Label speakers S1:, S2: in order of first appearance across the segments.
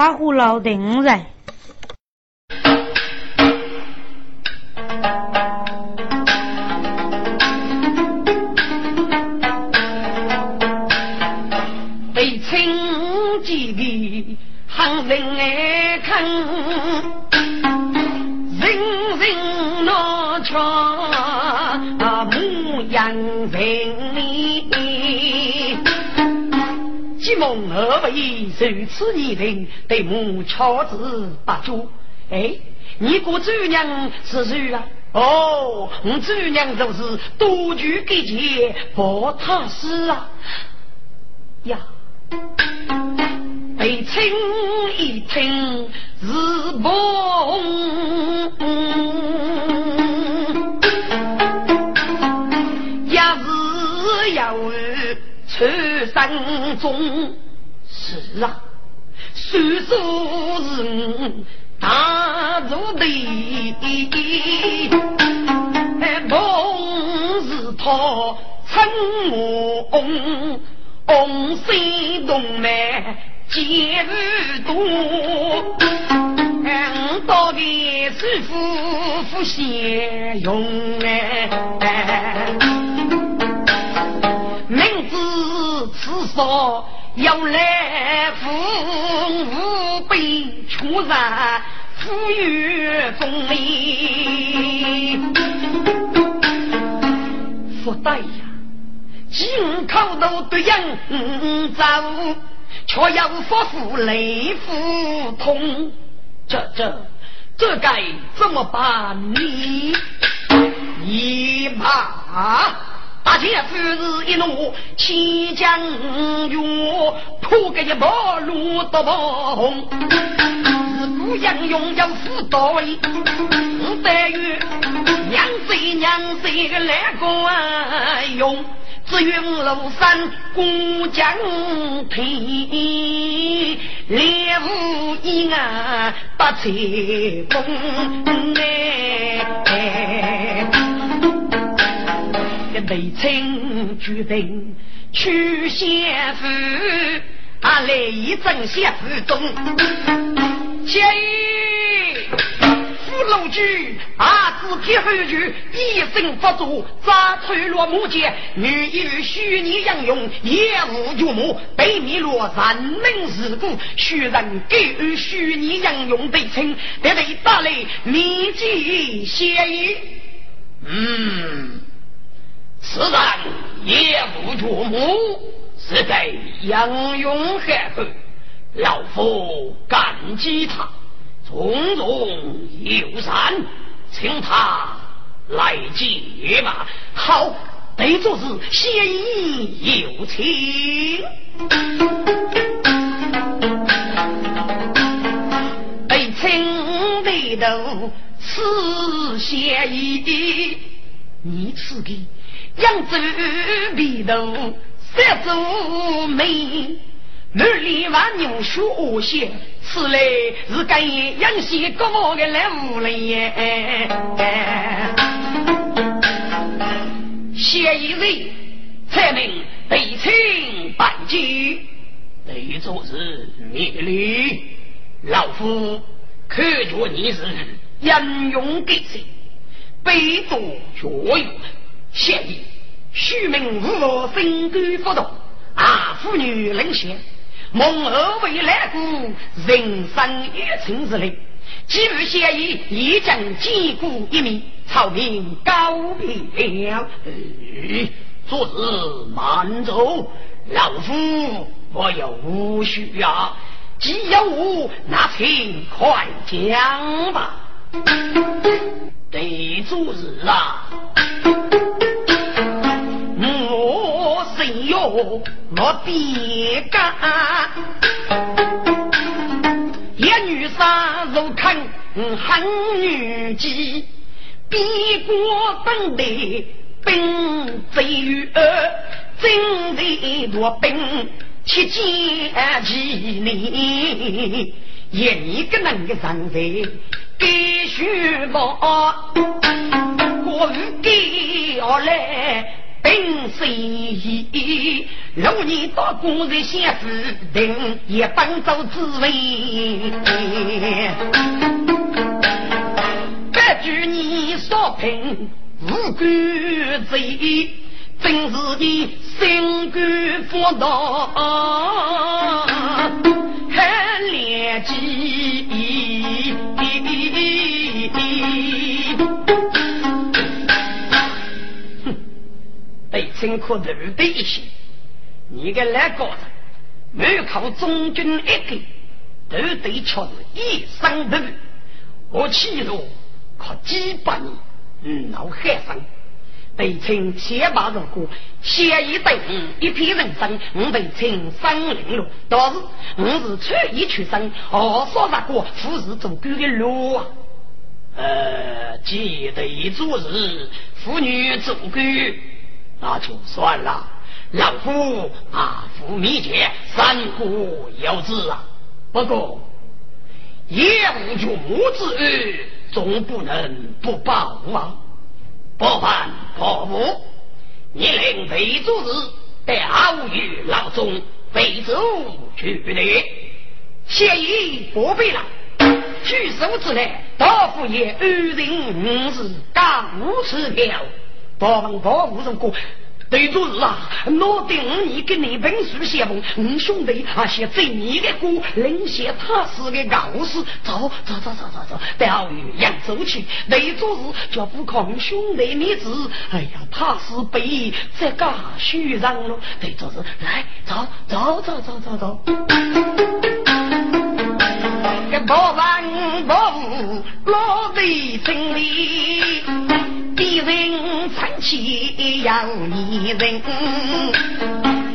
S1: 把胡老定人。
S2: 被亲几的喊人看，人人闹唱牧羊人。既蒙二位如此年龄，对母巧子不足。哎，你个主娘是谁啊？哦，我主娘就是多举给钱报他死啊！呀，被亲一听是梦，也是要出山中。是啊，虽说是大如的，梦是他称我。红心动脉结如多，到底是夫妇相拥哎。明知此所要来福，无悲出然富裕风里，福大呀！金口都对应走，却又发福雷腹痛，这这这该怎么办呢？一马大姐夫是一怒，齐将勇，破个一毛路都不红。自古英勇要斧刀，得与娘贼娘贼来个用。紫云庐山过江天，烈雾阴暗不吹风哎。内臣决定去先府，啊来一阵先府中，接。老举啊，子铁后局，一身不足，扎翠落木剑，女与虚拟杨勇，业务有目，被迷落人民事故，虚人给予虚拟杨勇对称，得为打雷密集协议。
S3: 嗯，此人业务有目，是给杨勇害后，老夫感激他。从容友善，请他来接吧。
S2: 好，得做是先意有情。被称为头是先意，你此个扬州眉头三足眉，满脸万牛血血。此来是跟杨希国王的来无人耶，谢一人才能被请拜见。
S3: 得做是灭礼，老夫看着你是英勇给谁，背多学勇，谢意虚名无分官不动，啊妇女领先。蒙二位来过，人生一情之类，既无协议，已将击鼓一面，朝廷告别了。昨日慢走，老夫我有无需呀？
S2: 既有无，那请快讲吧。
S3: 得昨日啊。
S2: 我别干，一女杀如看汉女姬，逼过本地兵贼与二，真贼多兵七剑几年，一个能个人在给虚报，过于给而来。兵随意，如你到公日先死定，也帮助滋味。白举你所凭无辜罪，真是你心肝不道，很劣迹。对清可头的一些。你个来高人，没靠中军一个，都得却是一生的。我气度靠几百年老海生，被称先把如果先一等一批人生，我被称三零路，倒是我是初一出生，二少那个富士做官的路啊。呃，既得做事，妇女做官，那就算了。老夫啊，夫密节，三顾有之啊。不过，业无君之恩，总不能不报啊。不办不服，你令魏主子调于老中，魏主去的，现已不必了。举手之内，大夫爷二人是刚无此条，不问不服如果。对主日啊，我定你跟你本书写封，五兄弟啊写正义的歌，领写他死的告示，走走走走走走，钓鱼扬州去。对主日就不抗兄弟面子，哎呀，他是被这个虚让了。对主日来走走走走走走，个不问不落地城里。敌人长起要你人，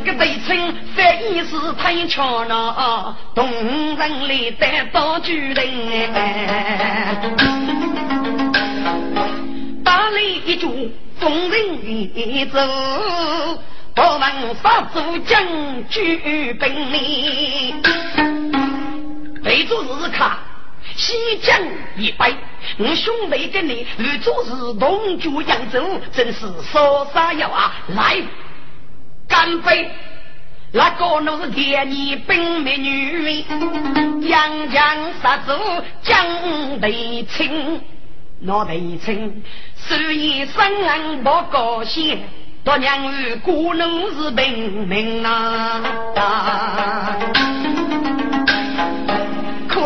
S2: 个对称反义是太强了，动人来得到主人。打雷一柱，众人一走，不问杀主将军本领，备注日卡。西江一杯，我兄弟跟你与做事同居扬州，真是说啥要啊！来，干杯！那个都是天女本美女，杨江杀主江北青，那北青手一生不高兴，多年与故农是本命啊！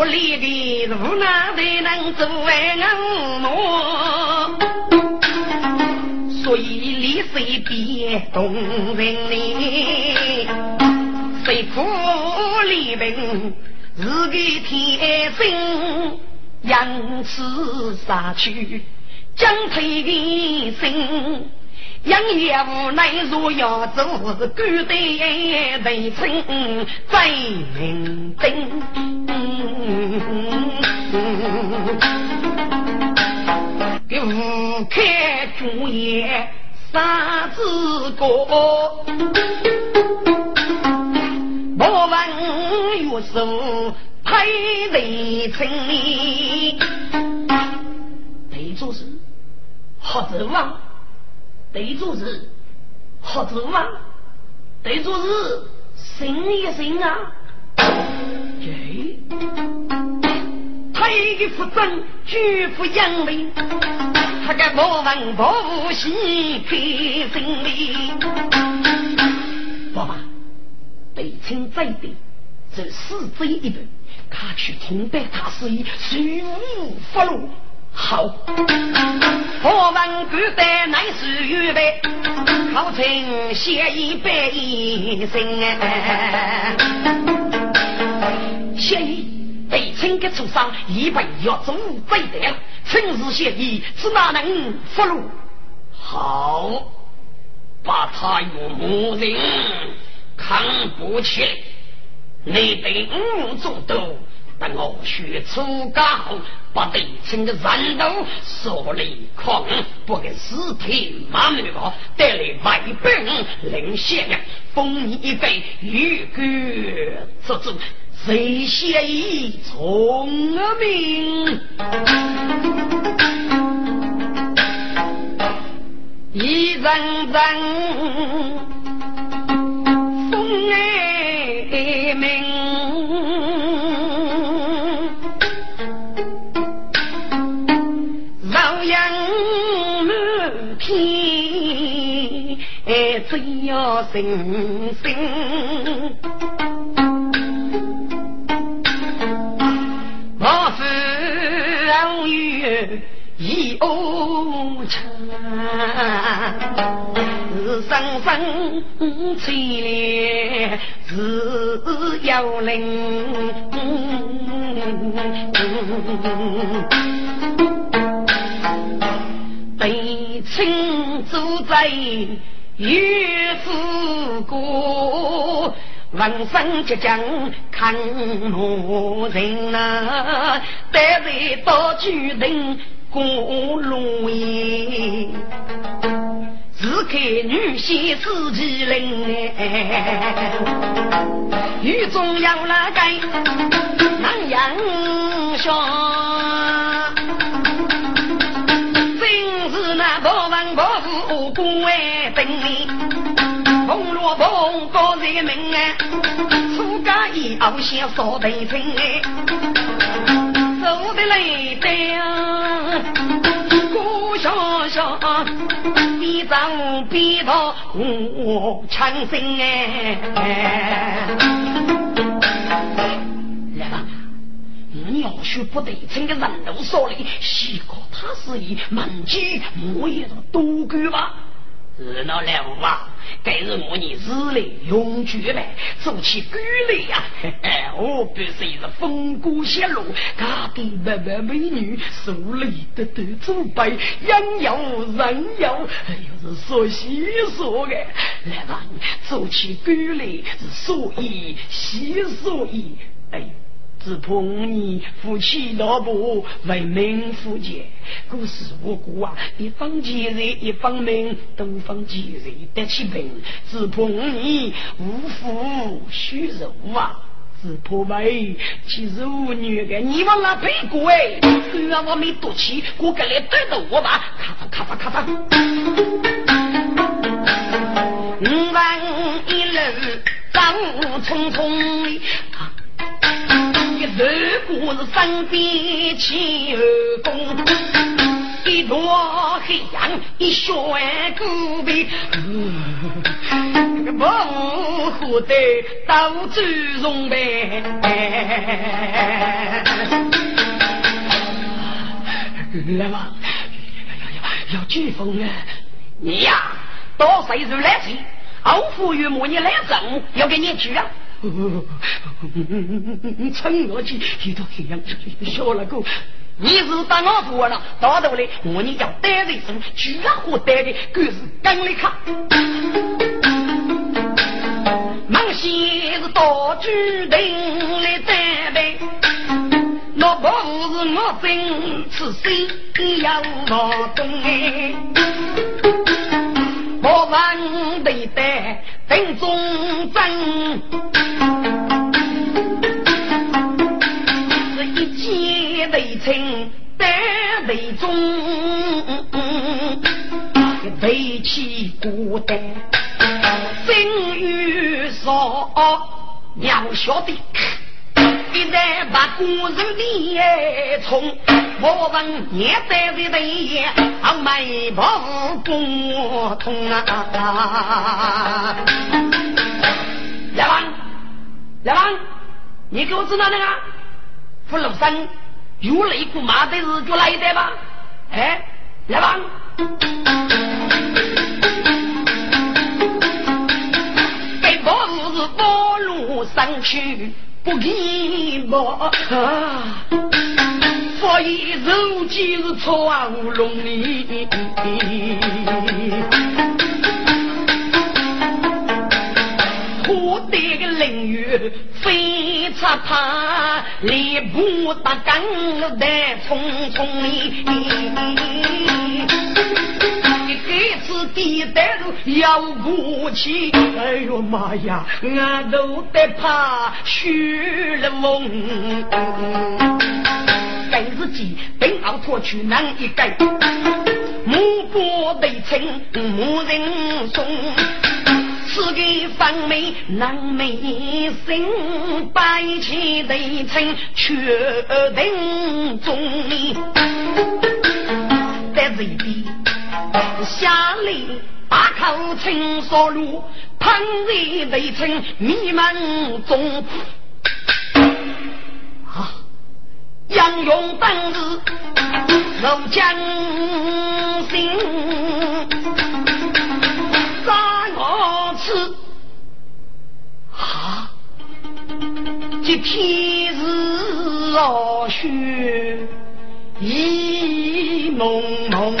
S2: 可怜的路哪才能做安我？所以离谁别动人呢？谁苦离别是个天生，杨氏杀去将退的心。杨业无奈，若要做是官队为称在明灯，给吴开主业三子哥，莫问岳父配为称，得做事好指望。对主是何子啊？对主是心一心啊！耶，他一个负正，举不扬眉，他个莫问莫喜开心里。爸爸，北清在地，这四贼一队，他去通报他是以虚无发落。好，我们古代乃是预备，号称写一百一声啊！写一被称个出上一百要做贼的，趁日写一，只哪能俘虏？好，把他用木人扛不起来，你得五中斗。等我学出家后，把对称的战斗说力狂，不给尸体满面个带来外本领先呀，封你一杯玉骨做主，谁先一聪明？阳满天，只要心心。我是偶遇一情，是生生凄，是幽灵。悲情主在岳父过，人生即将看路人呐，待在到决定过路耶。只看女婿自己灵哎，雨中有那个家一傲先少得清哎，走的累的。小小一张笔头我强心哎，来吧，你要学不对称的人都说的，西哥他是以满鸡木叶的多干吧？热闹来吧。该是我你日来永绝呗，做起规律呀！我必须是风光泄露，家的白白美女，手里的都祖辈，人有人有，哎呦是说细说的，来吧，做起规律是所以细所以，哎。只怕你夫妻老婆为民夫贱，故事无辜啊！一方贱人，一方命，多方贱人得起病。只怕你无福虚荣啊！只怕为其实无女的，你往那背过哎？虽然我没赌气，我跟来对着我吧，咔嚓咔嚓咔嚓。五万一路张匆匆的如果是身边起二公，一朵黑阳一血骨背，这个模糊的刀子容呗。来嘛，要要飓风啊！你呀，多岁数来去，欧富与母你来整，要给你举啊！趁我去，一到黑阳小了个，你是当我做了，到头来我你要带的什么？居然和带的更是刚的卡。忙些是到处等来担备，那不是我真是心要劳动哎。我问对待等忠贞，是一见为亲单为忠，背起孤单心与少，要晓得。一旦把工人的从我问也在这里，啊，没不不通啊！来王，来王，你给我知道那个福禄山有内裤马的日就来的吧？哎，来王，给我是八路上去。不寂寞，所以如今是出啊乌龙里，得个凌月飞插他，连步打刚的匆匆里。这次地带路要过去，哎呦妈呀，俺都得怕虚了梦。今日间本奥脱去难一改，目不对称无人送，此个方美难美心，百起对称确定中在这边。下里大口青烧炉，烹热内称迷门中。啊，杨勇当日入江心，杀我吃。啊，这天日老雪意蒙蒙。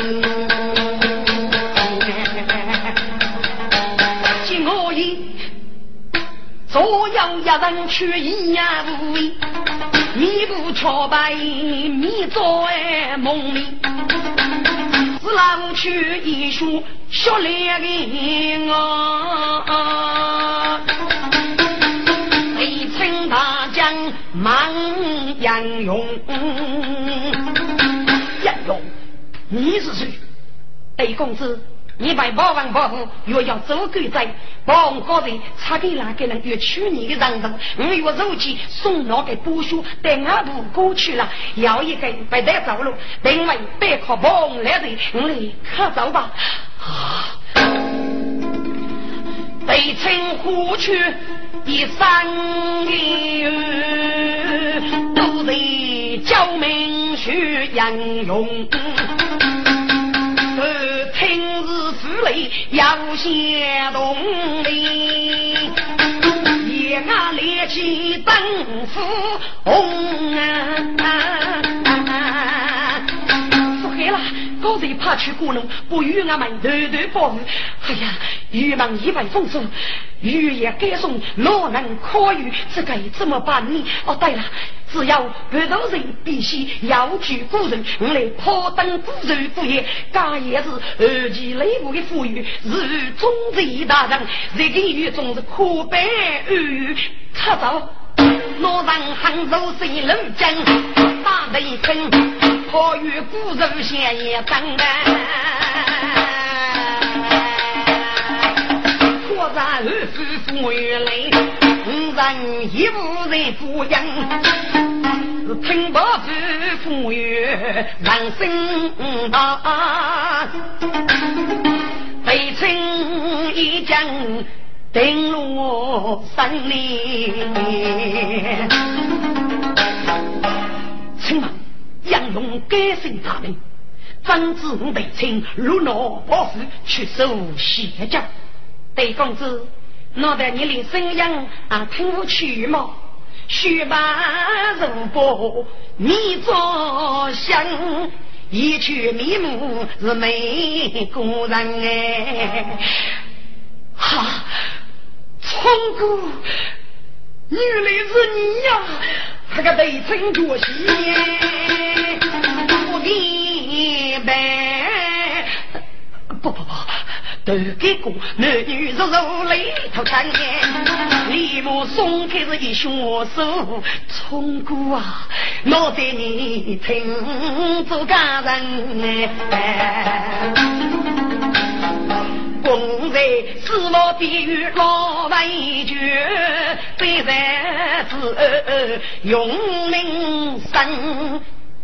S2: 左右一人去一呀无味，面部桥白面在梦里，郎去一书学来的啊！北清大将满杨勇，杨勇，你是谁？北公子。你拜保王保护，若要走狗仔，保王高人差给哪个人越取你的人头？我若如今送那个部署带俺部过去了，要一个不得走路，另外别靠保王来人，我来可走吧。啊！北城虎区一三里，都得叫名学杨勇。日府内要先动力，夜啊烈气灯火红啊！不黑了，高人怕去过路，不与俺们团团保护。哎呀，玉门一帆风顺，玉也该送，哪能可遇？这该怎么办呢？哦，对了。只要遇到人，必须要举古人，我来炮灯古人不也？这也是二级内部的富裕，是中贼大人，这个狱中是可悲而语。可走，我让杭州谁能讲？大雷声，可与古人先也争的。我在二夫妇原来。人一无人抚养，是听不知富裕人生啊！北城一将登陆山里，请问杨勇改姓大名，专治北城如闹暴富，去守谢家，对公子。脑袋你连声音啊听不去吗？须把如波你着想，一曲迷目是美故人哎。哈，聪哥，原来是你呀！那个对称角戏，都给过男女柔柔里头看见，立马松开是一双手，冲过啊，我对你听做家人哎，公在死亡边缘老为绝，非在是用命生。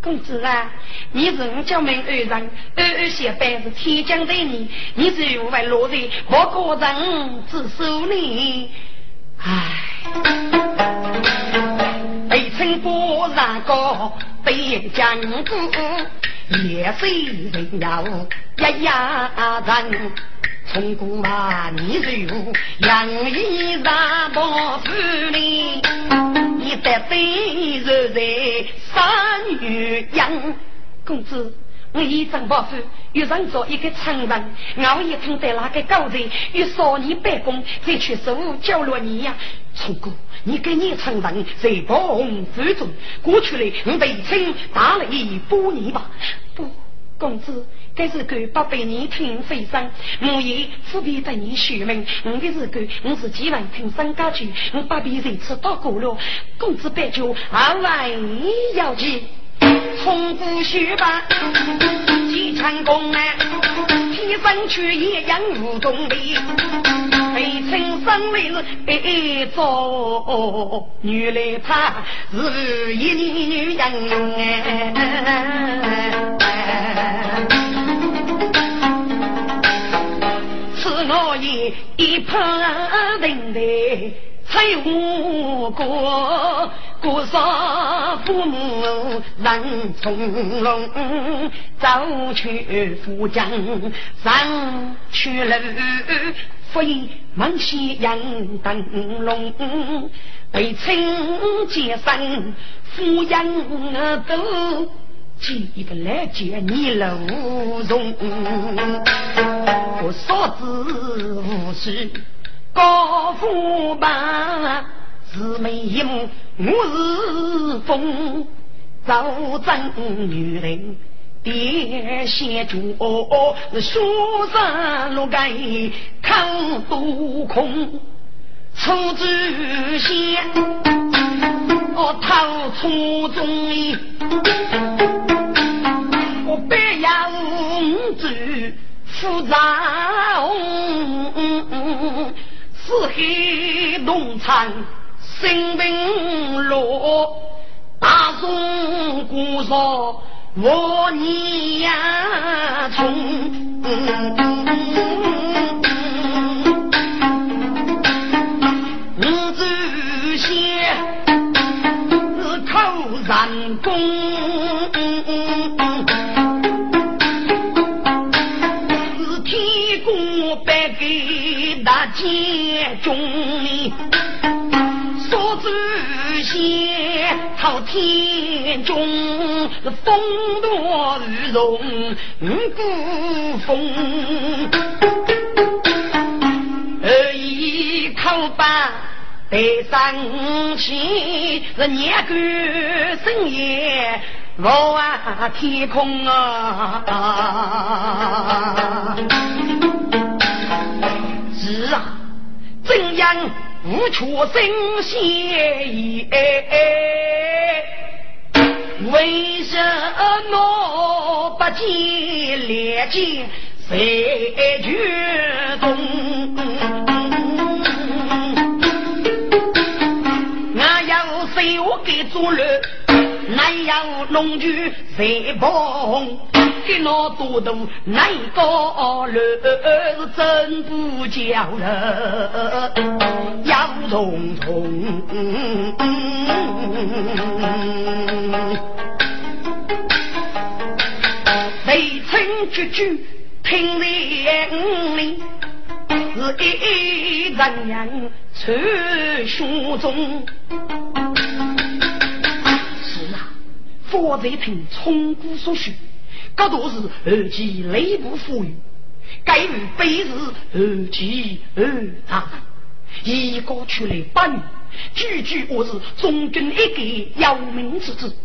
S2: 公子啊，你是我家门二人，二二相伴是天降的你，你是为落在我个人之手里。唉，北城波上高，北江谷，夜水人要一呀人。从古啊，你如杨衣裳薄服里，你得对着在三女杨公子，我衣裳薄服，遇上做一个长人，熬夜听在那个高人，与少年办公，再去受教落你呀。从古，你给你长人在帮之中，过去了，我被称打了一波泥巴。不，公子。该是个八百年听飞声，我也不必等你续命。我的是个，我是几万听三家去，我八百人次到过了，公子白酒二万要紧，从不学吧，几成功啊，天生去也养无动力，被称生为是一座女来她是一女女人哎。一拍定的。才无过，过少父母人从容，走去富江上去楼，福音满西洋灯笼，被亲接生，抚养都记得来接你楼容，我嫂子无事。高富榜，姊妹一目我是风，早征女人点先主，书生路盖看多空，出之先，我逃出中，我别要子复杂。四海农场新兵落，大宋古说我年从，五子先是靠人工。见中里，所知先朝天中，风多雨容古风，而一靠把得上去，是年过深夜望天空啊。是啊，怎样无处生息？为什么不见烈剑在决中？南阳龙驹在旁，给那多多难高楼，真不叫人要重重。雷声句句听连里，是一人人传书中。佛在听从古所许，这都是二级内部富裕，该与本是二级二大，一个出来八女，句句我是中军一个要命之子。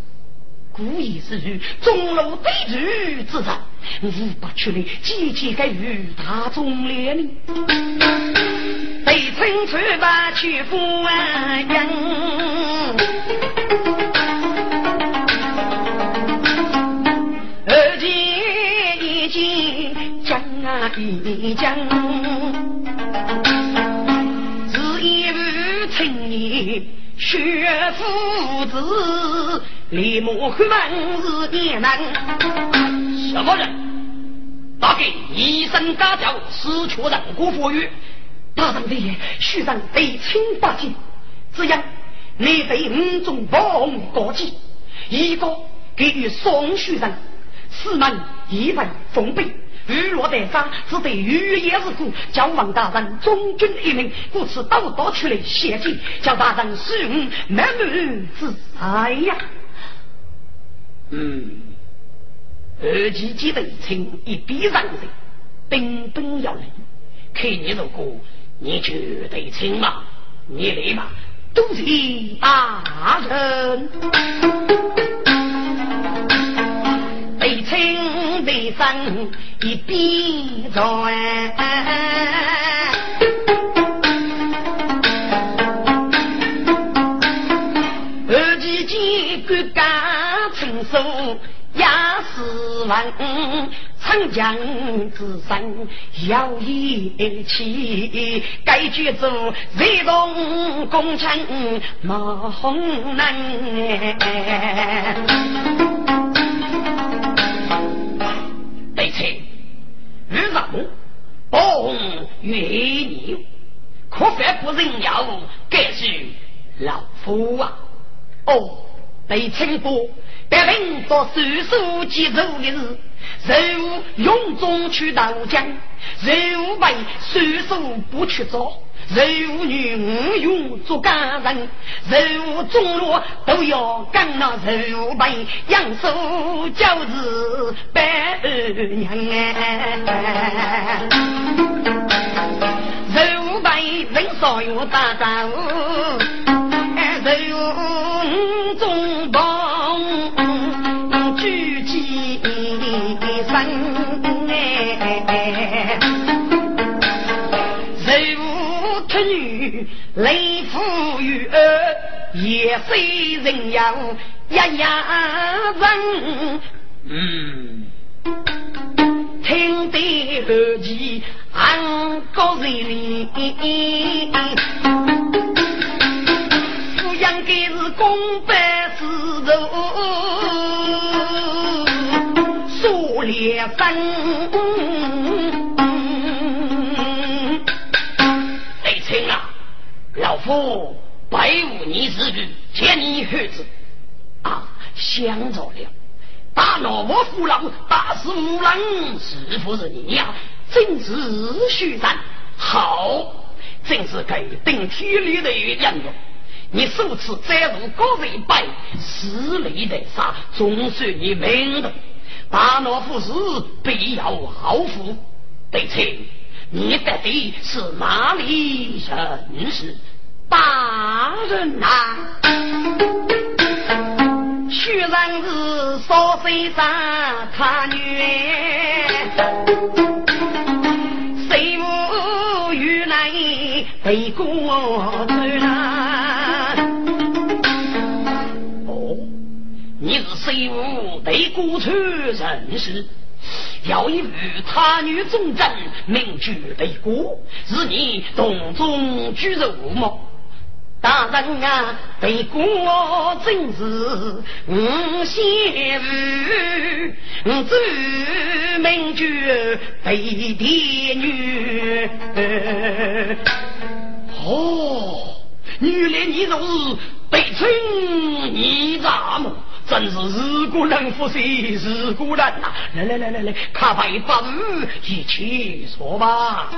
S2: 故意是与中路对局之战，无不出来积极给予大众怜悯，被称出把去富人。一将，是一位青年学夫子，立马回门是也难。
S3: 什么人？大概一声大叫，死却人过佛语。
S2: 大人。的虚人。被清八戒，这样你被五种王过继，一个给予双虚人，四门一份封闭。雨落带沙，只得雨夜之故，叫王大人忠君一命，故此刀刀出来写进，叫大人使用满门之才呀。
S3: 嗯，二级几等亲一必让人，兵兵要人。看你如果你绝对亲嘛，你来嘛，
S2: 都是大人。被称为生一边转，二姐姐骨干成熟也是文，长江之上要义气，该举子雷动攻城马红南。
S3: 对称与人，红与越牛，可否不人要，该是老夫啊！
S2: 哦，被称过，但领到手术接走的是。任务勇中去刀将，人物为随手不去做，人物女无勇做干人，人物中落都要干那人物为养手就是百娘。哎，人物为人少有大丈夫，人物中雷夫与儿，也非人样呀呀人。
S3: 嗯，
S2: 听得后期俺高人哩，抚养该是公办事头。烈分，
S3: 老夫拜无你之举，见你儿子啊，想着了，大闹我父老，打死无郎，是不是你呀？真是虚赞，好，正是该顶体里的一样哟。你首次载入高人拜，死里的杀，总算你明的。大诺夫士必要好福，对此你到底是哪里人士？
S2: 大人呐，虽然是少岁三他女，谁无与来背过来？
S3: 你是谁无对孤处人士？要以与他女忠贞，名居对国，是你洞中居肉么？
S2: 大人啊，对国真是无先日，知名居对爹女。
S3: 哦，原来你就是北村你咋么？真是日古人不息，日古人呐！来来来来来，咖啡不语，一起说吧。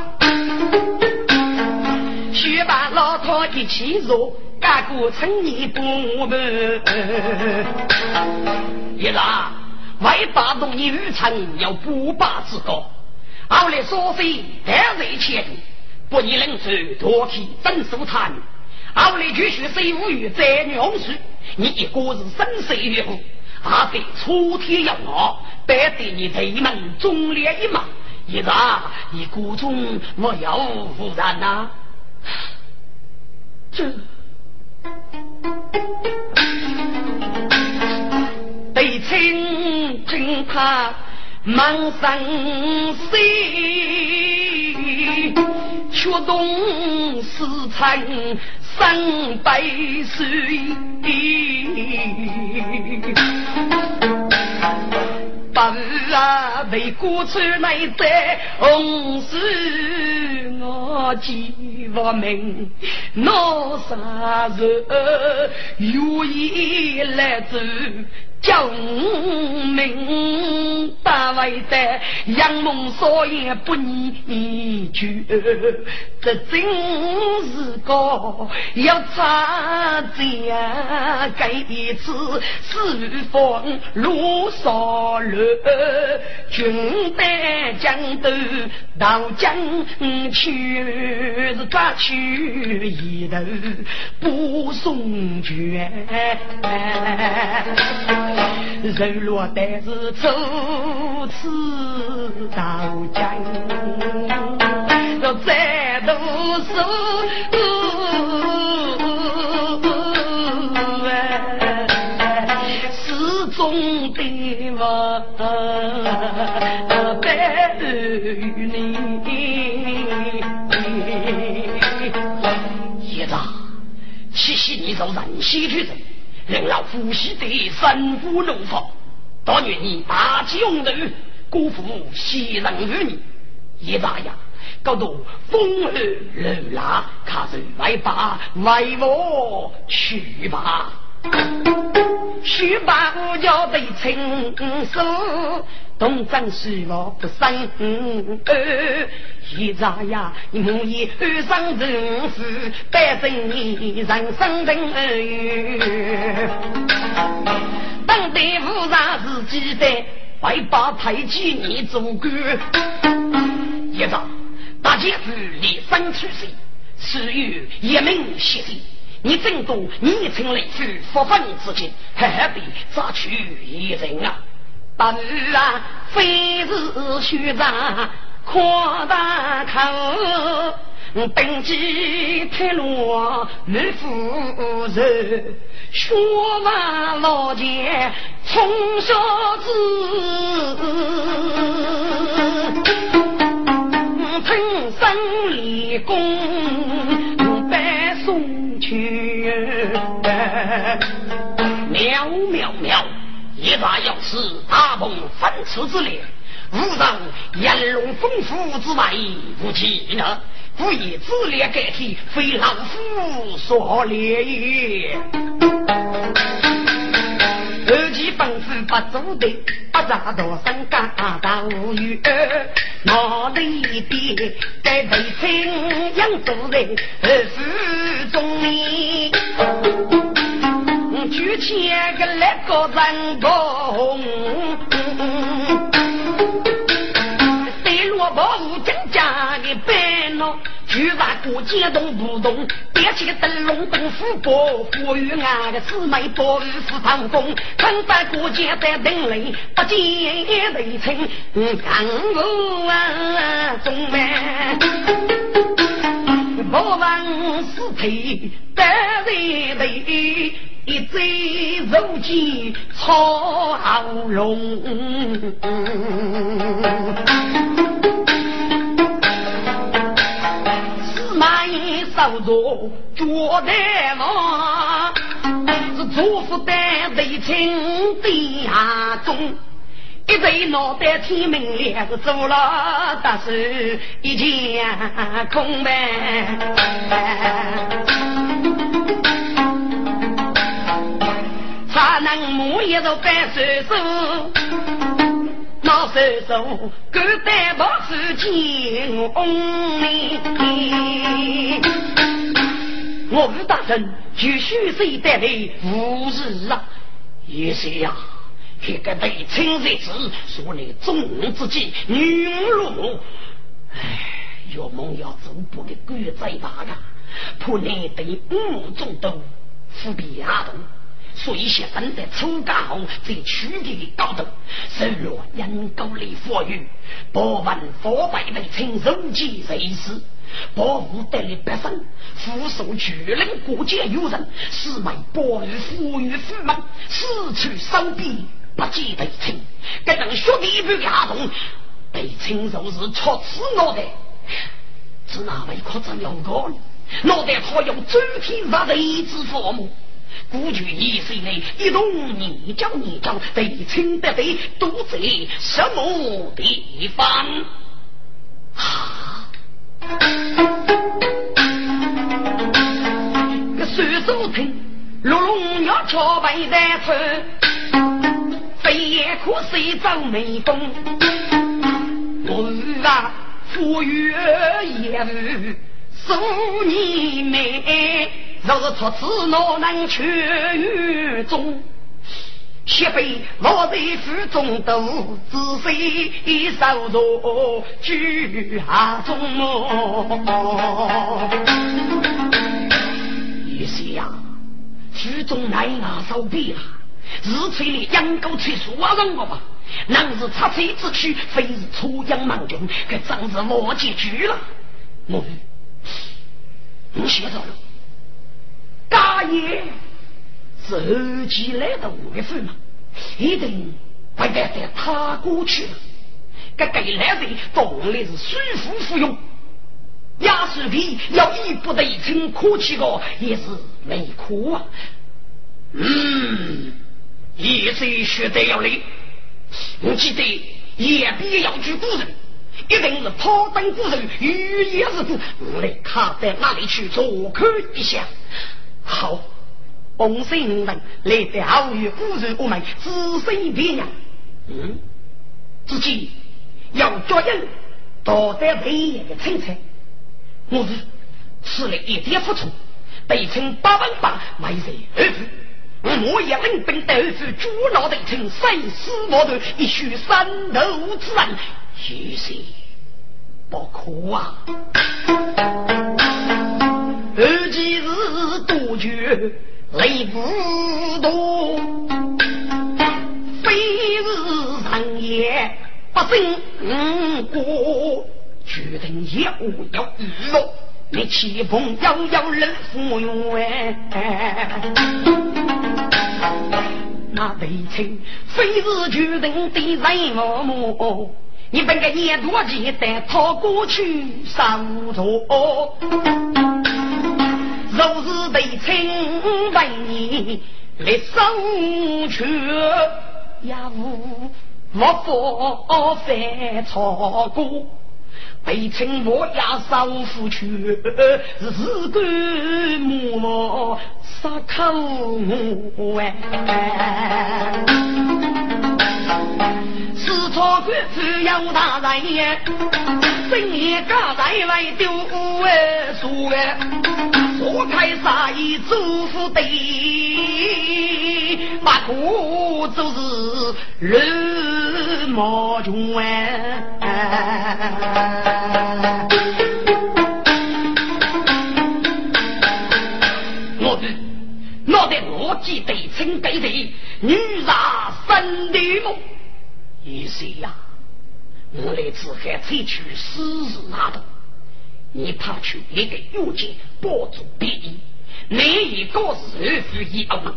S2: 去把老头一起说，干过成你不闷。
S3: 一啦，为打动你愚蠢，要不霸之高。后来说谁得罪前途，不你能受多替真舒坦。后来继续水无语在娘树。你一个是生死与虎，阿得出天要我，得得你头门忠烈一马，一打你谷中莫要无然呐！
S2: 这对亲听他满生死，却动思残。三百岁，八啊为国出来在红事，我几万命，拿啥子愿意来走？救命！大为的杨梦少爷不念旧，这真是个要差价。这一次四方路少路，军队将都到江去，是抓去一头不送卷。人落但是初次到江，要再读书，始终的我白与你。
S3: 爷子，七夕你走人西去走。令老夫妻的身负怒火，但愿你大吉用人，辜负昔人与你。一大呀，
S2: 搞得风雨流浪，卡人来把为我去吧。须把我叫被称书，东张西望不生儿。现在呀，我以二生人事，百姓人生人儿。当代无上自己的，为把太极你做官。一早大家子立身出世，是有一名先生。你正懂你成来去复分之情，何必再去一人啊？大女啊，非是虚张扩大口，登基太罗没夫人，学完老奸从小子，称生立功。去，妙妙！一大要是大鹏分翅之力，无上炎龙丰富之外无其呢？故以自列盖体，非老夫所列也。而其本事不足的，不扎多身干大无语。哪里的该为亲养主人，二世中年，举起个那个人工，对落宝物增加的烦恼。巨大过街动不动，点起个灯笼灯虎波，呼吁俺的姊妹多日是。长风，看在过街在灯里，不见人情，看我啊中门，不问是非得罪对，一嘴肉鸡草龙。手着脚带马，是做事单为清地下中，一对脑袋天明亮，是做了大事一件空白。他能摸一着白手手。老手手，狗带毛是金翁我吴大人就虚岁带来无事啊，也是呀，这个对亲日子说来中之计，女入唉，要梦要走不的狗仔大个，怕你得五中都伏笔阿东。所以先等在出家后，在取地的高度，收落阴沟里佛语，不问佛拜为亲如饥谁死，保护得了百姓，俯首巨人过节有人，是为保育富裕富民，四处收兵不计对称，这等兄弟不下动，对称就是戳死脑袋，是哪位可真有个？脑袋他用周天杀的一只父母。古句一岁内，一动你叫你叫，得清得得，都在什么地方？啊！个水手听，龙龙要敲背在头，飞也可谁找美工？我啊，富裕也是数年美。若是出此哪能去狱中？血被落在腹中毒，仔细搜着居下中。一想，腹中奶牙受毙了，日催里养狗催熟啊人我吧，能是插嘴之躯，非是出洋盲军，可真是莫结局了。我，你写着了。大爷，自己来的五月份嘛，一定不得再他过去了。这给来人懂的是舒服服用，压水皮要一不得一称可气个也是没哭啊。嗯，一岁学得要累，我记得也必要去古人，一定是抛灯古人，欲也是故。我来他在哪里去坐看一下？好，红星人来调与孤人，我们仔细辨认。嗯，自己要抓人，躲在黑夜的清晨。我是吃了一点苦楚，被称八万八，买谁儿子？我也领兵斗夫，主脑的称生死莫断，一须三头之人，于是不可啊！而今日杜绝雷不多，非是长夜不胜过，决定要要日落。你气风摇摇人赴约，那北城非是决定的人么？你本该年多记得他过去上座，若是北城为你来生去，也无无法犯错过。被称我呀少妇去，日干暮暮杀口哎，四川官只有大人呀，深夜家在来丢哎，说哎，说开杀意祖父的，马虎就是人毛穷哎。我的，我的我记得称给的女杀生的梦，一些呀，我来自海采取私事那度，你派去一个玉姐保住便宜，你一个是二夫一翁，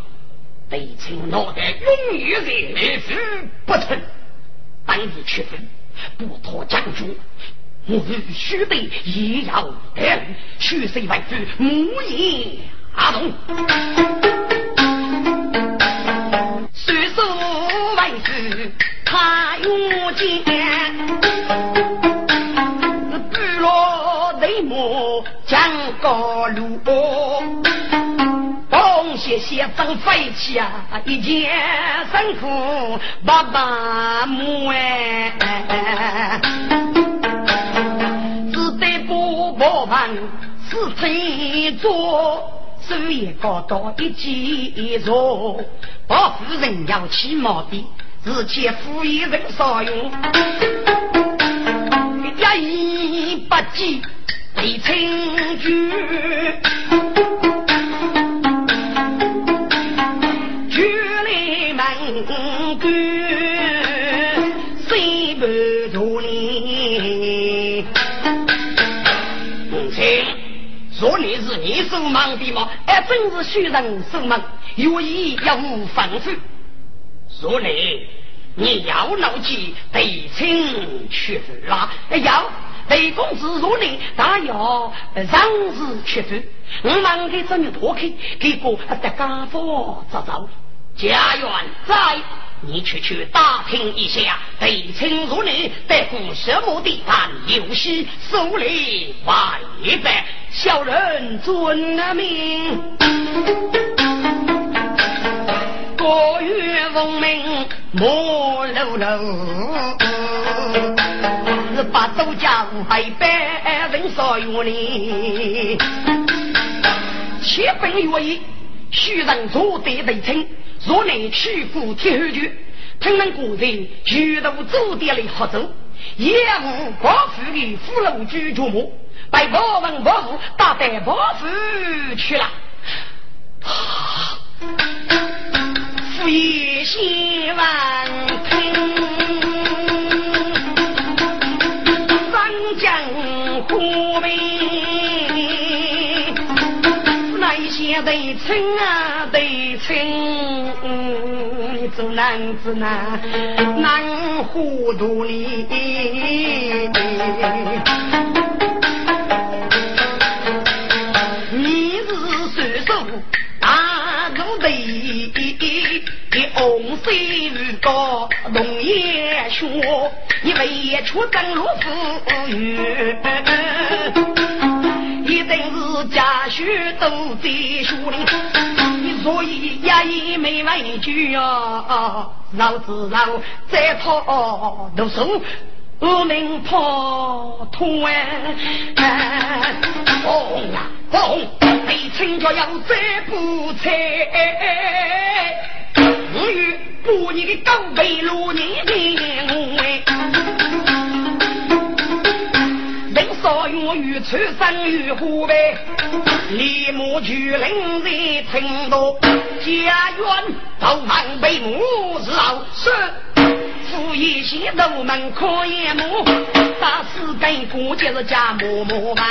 S2: 得称脑袋永远在二夫不成，当日去分，不托将军。我与须得也要哎，须谁为主？母爷阿龙，虽说为主他用剑，江高路，东些些正飞起啊，一件辛苦爸爸母哎。我们是推做，手也高高一记着，把夫人要起毛的，是且夫一人少用，一言不记对称句，举来门关，谁不助你？说你是你手忙的吗？哎，真是虚人手忙，有意要无防守。说你，你要牢记对称屈服啦！哎，要对公子如你，大要让日屈服。我忙给这么多去，给个得家父早早家园在。你去去打听一下，对称如你得过什么地方？游戏手里外百，小人遵了命。国月闻名莫露露，是把周家五百人？少有哩。七分愿意，许人？做对对称。若能去过天后局，他们古人？举头走点来合奏，也无寡妇的俘虏居住母，被包文包妇打带包妇去了。夫也千万听，三江湖北。对称啊，得称，你做男子难难糊涂哩。水如高龙眼血，你为出登陆富裕，一定是家书都在书里，你所以也没问句啊，老子老再跑读书。我们跑通哎，红呀红，被青椒要再补菜。我与补你的高背路年哎，人少用于出生于湖北，立马就领在成都，家园都望北母是老富一些都门可以摸，打死跟过就是家摸摸嘛。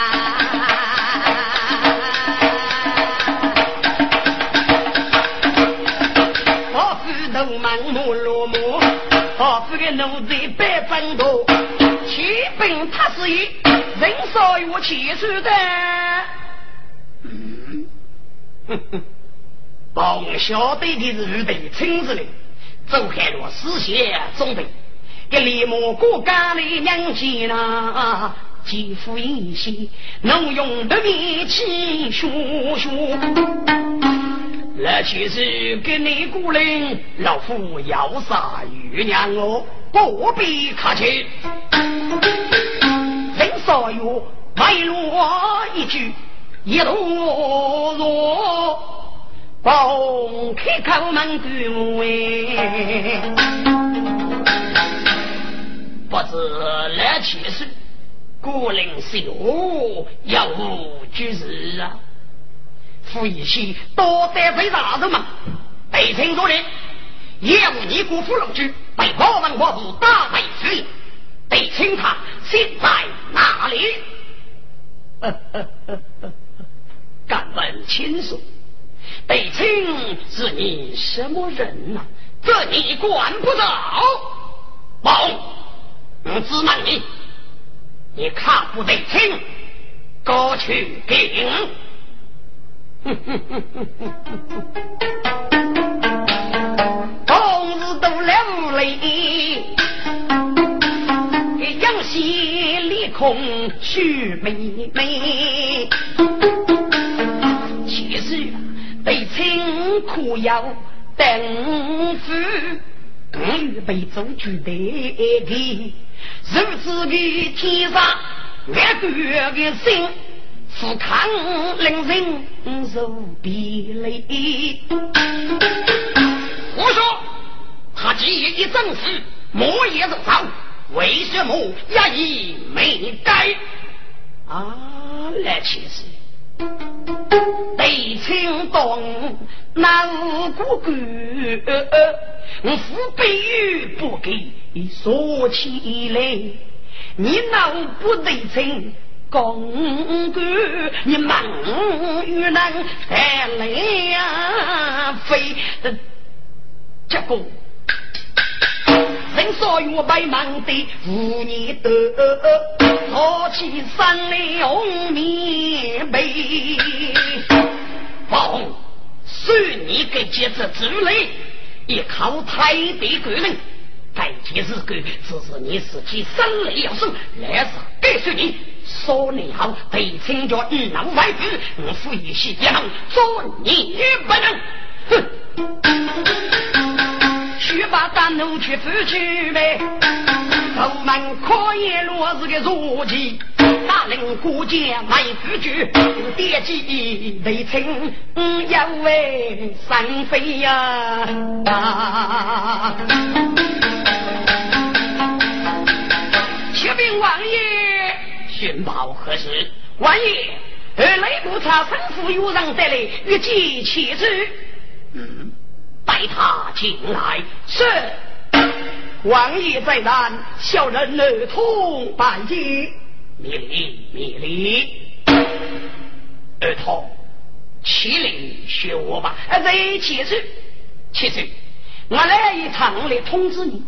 S2: 我是都门摸罗摸，我是个奴才百分多，七本他是一人少有气数的。哼哼，帮晓得的是对村子里。走开了，四血中备，给李某过家里娘亲呐，几副一些，能用的力气学学。那其实给你姑人，老夫要杀玉娘哦，不必客气。人少有白落一句，一路弱。公开口门对我哎，不知来几岁，古人秀要无居士啊，夫一起多得非大人嘛，北清多人也无你辜负龙驹，被国文国府大败死，北清他现在哪里？敢问亲属？北清是你什么人呐？这你管不着。宝，我只问你，你看不得清歌曲病公子都流泪一阳喜里空虚美美其实被清苦要等死我预备做主的的，如此的天上爱国的心，富康令人受疲累。
S3: 我说，他既一政府，莫也走早，为什么也已没改？
S2: 啊，来其实。北青东南古关，我父辈玉不给说起来，你闹不得成公关，你忙与难带来呀，非结果。人少我百忙的无你得，坐起三里红棉被。王，是你给接着主累，也靠太的个人。该件事个只是你自己生来要受，来是该说你说你好，被请叫一能外子，我负一些也能做你不能，哼。去把大奴去扶去呗，后门可以落日的弱鸡，大人过节没扶去，爹鸡得称要为三飞呀！启禀王爷，
S3: 寻宝何事？
S2: 王爷，二雷不差吩咐有人带来玉姬妻子。
S3: 嗯。带他进来。
S2: 是，王爷在南，小人儿童拜见。
S3: 免礼，免礼。儿童，起来学我吧。
S2: 哎，对，起实，
S3: 起实。
S2: 我来一趟来通知你。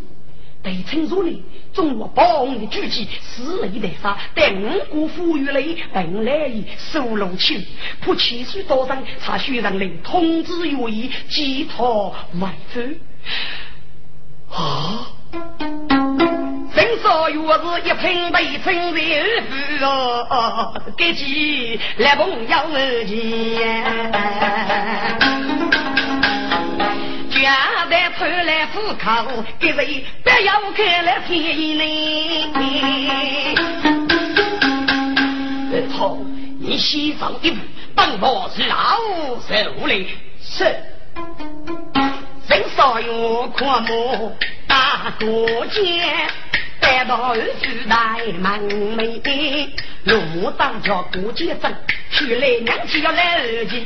S2: 对称说呢，中我帮的举起死雷的杀，但五谷富裕雷本来已收拢起，不七岁多生，才需人来通知愿意寄托外出。
S3: 啊！
S2: 人说
S4: 少月是一喷被称为二夫哦，给起来朋友儿钱，后来虎口，给谁不要开了天呢？
S2: 好，你先上一步，帮我老手里
S4: 是。人少有阔目大过肩，待到二叔大门楣，路当叫过街镇，去来娘亲要来二姐，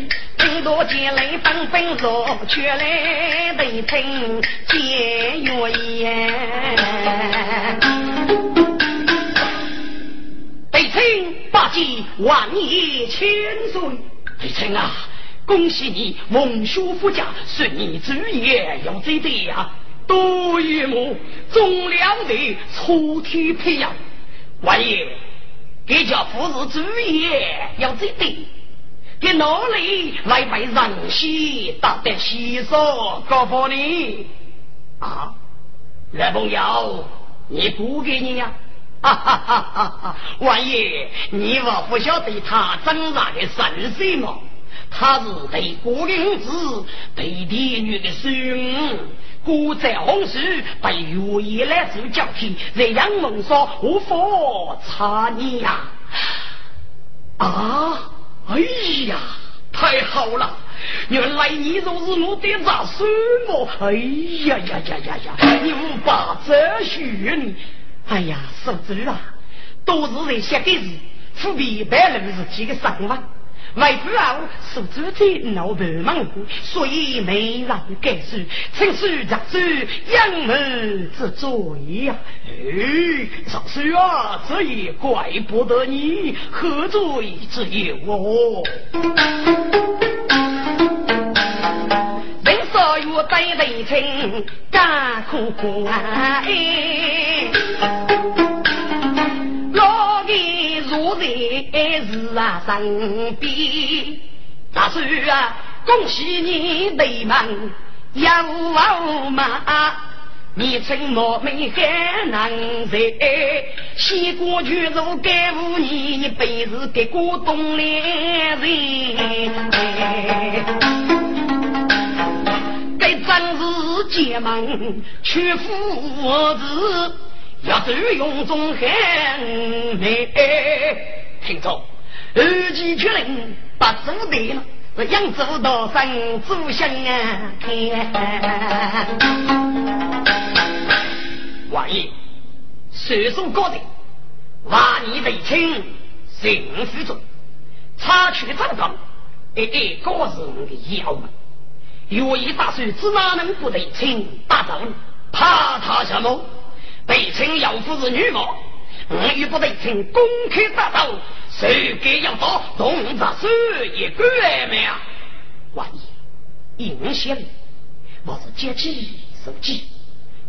S4: 听到见来纷纷说，却来得称结缘。
S2: 得称八戒万年千岁，得称啊！恭喜你蒙叔富家，顺你主业有这呀！多一母终了的出天培养，王爷给家父子主业有这，给哪里来为人妻打得稀少高房呢？啊，来朋友，你不给你呀？哈哈哈哈哈！王爷，你我不晓得他长大的身世吗？他是对国人子，对帝女的孙，故在红时被月夜来做交替，在阳梦上无法查你呀！啊，哎呀，太好了！原来你就是我的杂孙么？哎呀呀呀呀呀！你无法遮许
S4: 哎呀，嫂子啊，都是人写的字，不比白人是几个上万。为父啊，受主在闹白忙，所以没人敢说，请恕家主养儿之罪呀！
S2: 哎，少叔啊，这也怪不得你，何罪之有哦？
S4: 人少月待得清，干苦苦啊！是啊，身边大叔啊，恭喜你对门有福嘛！你沉默没还能在，西瓜全肉干五年，你辈子给过冬连人。该真是结盟去父子，要走用中汉美。
S2: 听着，二级确认把做对了，是扬州道上祖相啊！王爷，岁数高的，万年得清，幸福中，插曲长高，一一个人的妖门，若一大岁，只哪能不得清大招？怕他什么？得清要夫是女貌。我也不得请公开大道，谁敢要到动着手一个没啊？万一应下里，我是接机手机，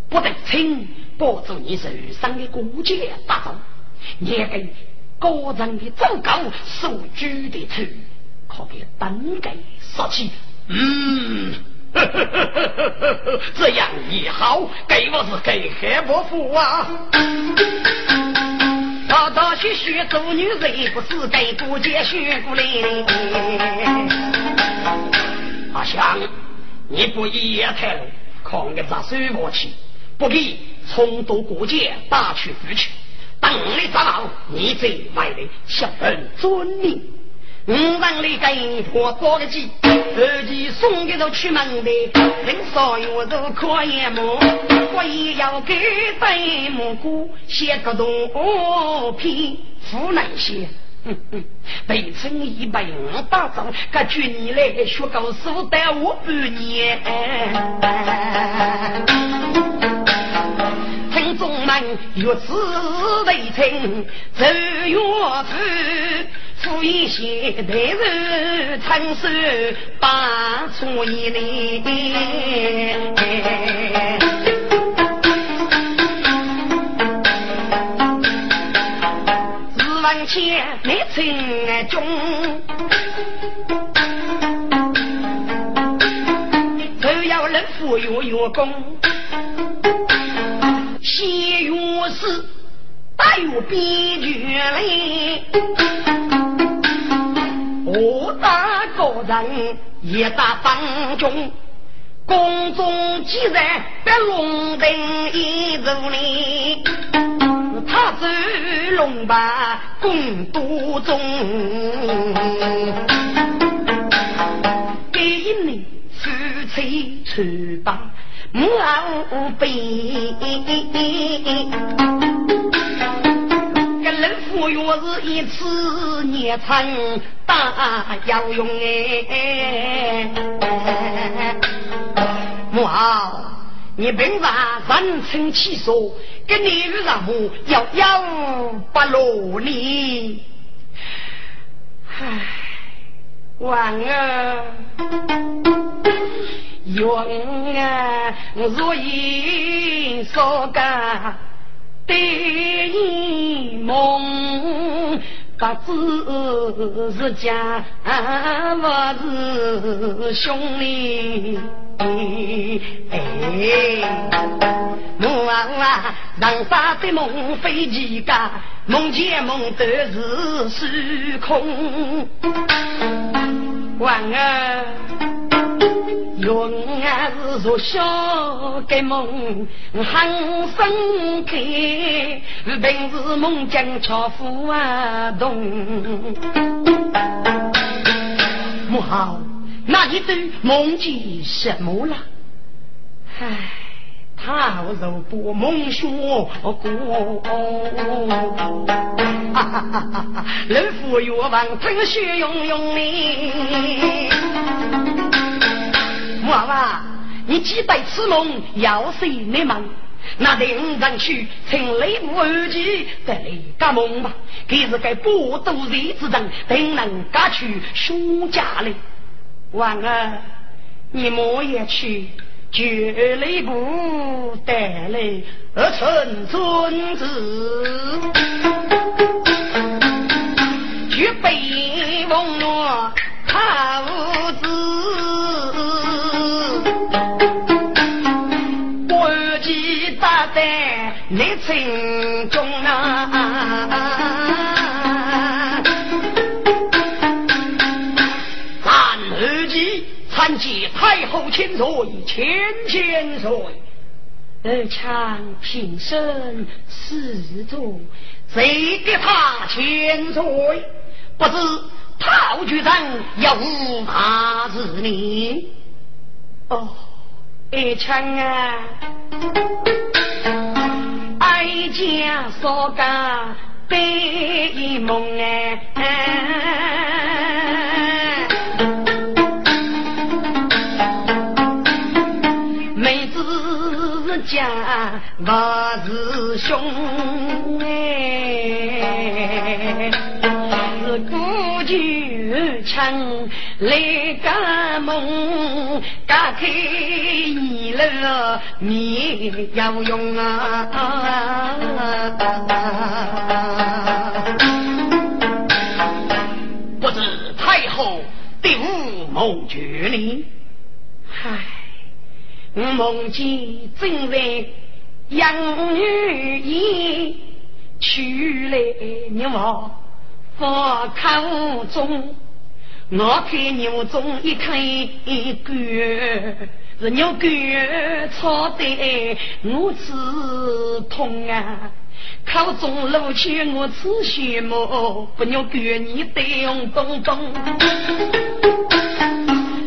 S2: 不得请保住你手上的国界大道，也给个人的糟糕所居的处，可给登给杀气。嗯，这样也好，给我是给黑伯父啊。道道学学做女人，不是给过节学过来。阿香，你不一夜太路，看个杂水武器，不给重夺过界，打去夫去。等你长老，你再买来小人遵命。五让你给破包个鸡，二鸡送给都出门的，人少有都可以么？我也要给带蘑菇写个东片，湖南写。北城一百五打仗，个军来学高数带我半年。听众们，越是北城走越远。富一些的人，长寿八出一年。日万钱没成中，只要人富有有功，先有事。大有边绝嘞。我打个人，一打帮中，宫中既然被龙灯一入里，他走龙吧宫都中，给你夫妻出吧。母后背，个人富裕是一次年产大要用哎。母后，你平常人称气说，跟你与丈母要要不落你。唉，晚儿。云啊，如影所感对梦，不知是家还是兄弟。哎，梦啊，人生的梦非几家，梦见梦都是虚空。晚儿。云儿是说小个梦，很深刻，平时梦见巧妇啊动。母后，那你都梦见什么了？唉，他若不梦说过，哈哈哈哈哈！老夫越望腾血涌涌哩。娃娃，你记得此梦要谁你梦？那领人去请雷武二姐在雷家梦吧，给是个不都日之人，定能嫁去苏家里。娃儿，你莫也去，绝雷不带来二寸尊子，绝被梦落好子。你心中啊，咱二姐参见太后千岁，千千岁。二强平生四座，谁给他千岁？不知陶局长有无他子呢？哦，二强啊。哀家所感悲梦哎，妹子家不是兄哎，是孤举枪来干梦。打开一箩米要用啊！不知太后对吾谋绝呢？唉，我梦见正在养女衣，取来牛毛放口中。我看牛中一看一个，是牛肝炒的我吃痛啊！口中露出我吃血沫，不牛肝你用东东，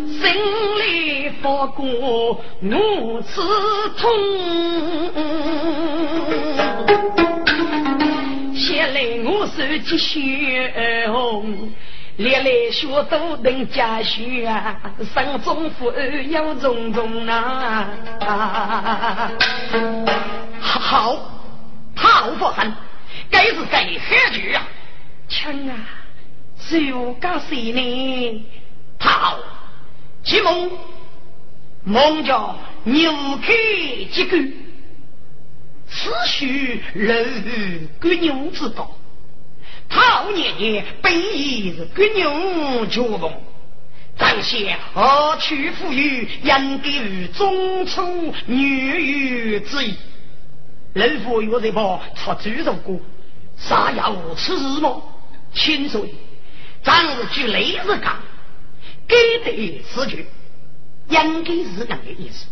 S2: 心里发过我吃痛，下来我手起血红。历来学都能家学啊，生中富有种种啊。好，好不狠，该是该何局啊？亲啊，就告谁呢？好，吉梦梦叫牛开几个，此须人与牛之道。陶年年本意是国牛交动，张先何去富裕，应给予中出女与之意。人夫有这把出猪肉锅，啥要此么？清水，张日举雷日刚，给得此句，应该是那个意思。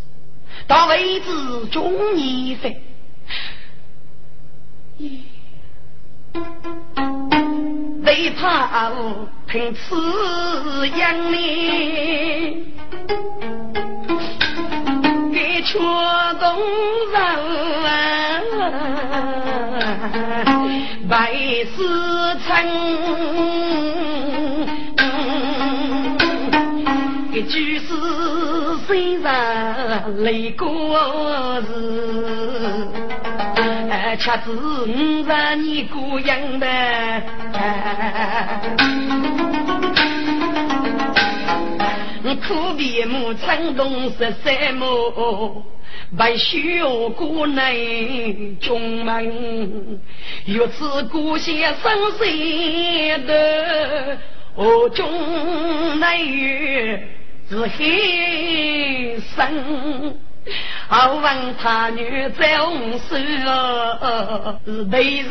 S2: 到为止中年飞，为怕听此言呢，给却动人，为思成，一句诗。虽然泪过时，却只五十你孤影的。苦比母春冬十三亩，白雪过内中门，有此故乡生谁的？我，中南月。是黑生，好问他女在红手，是辈是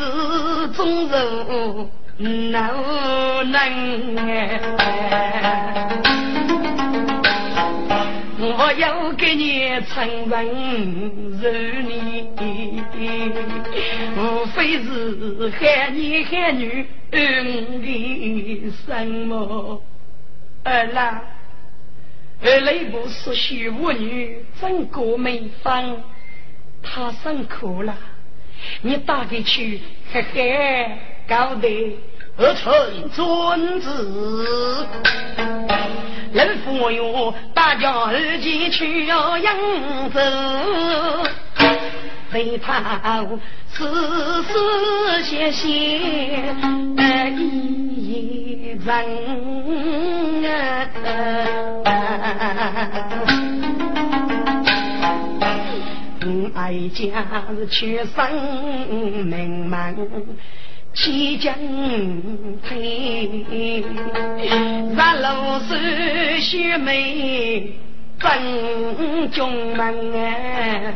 S2: 中肉能能我要给你承认是你，无非是害你害女的什么儿啦。而内部是虚无女，整个美方，他辛苦了，你打给去，嘿嘿，搞得二臣尊子，人夫哟，大家二起去要扬州，为他丝丝线线一人。爱家是全身名门，七将配，咱老是学妹正中门哎。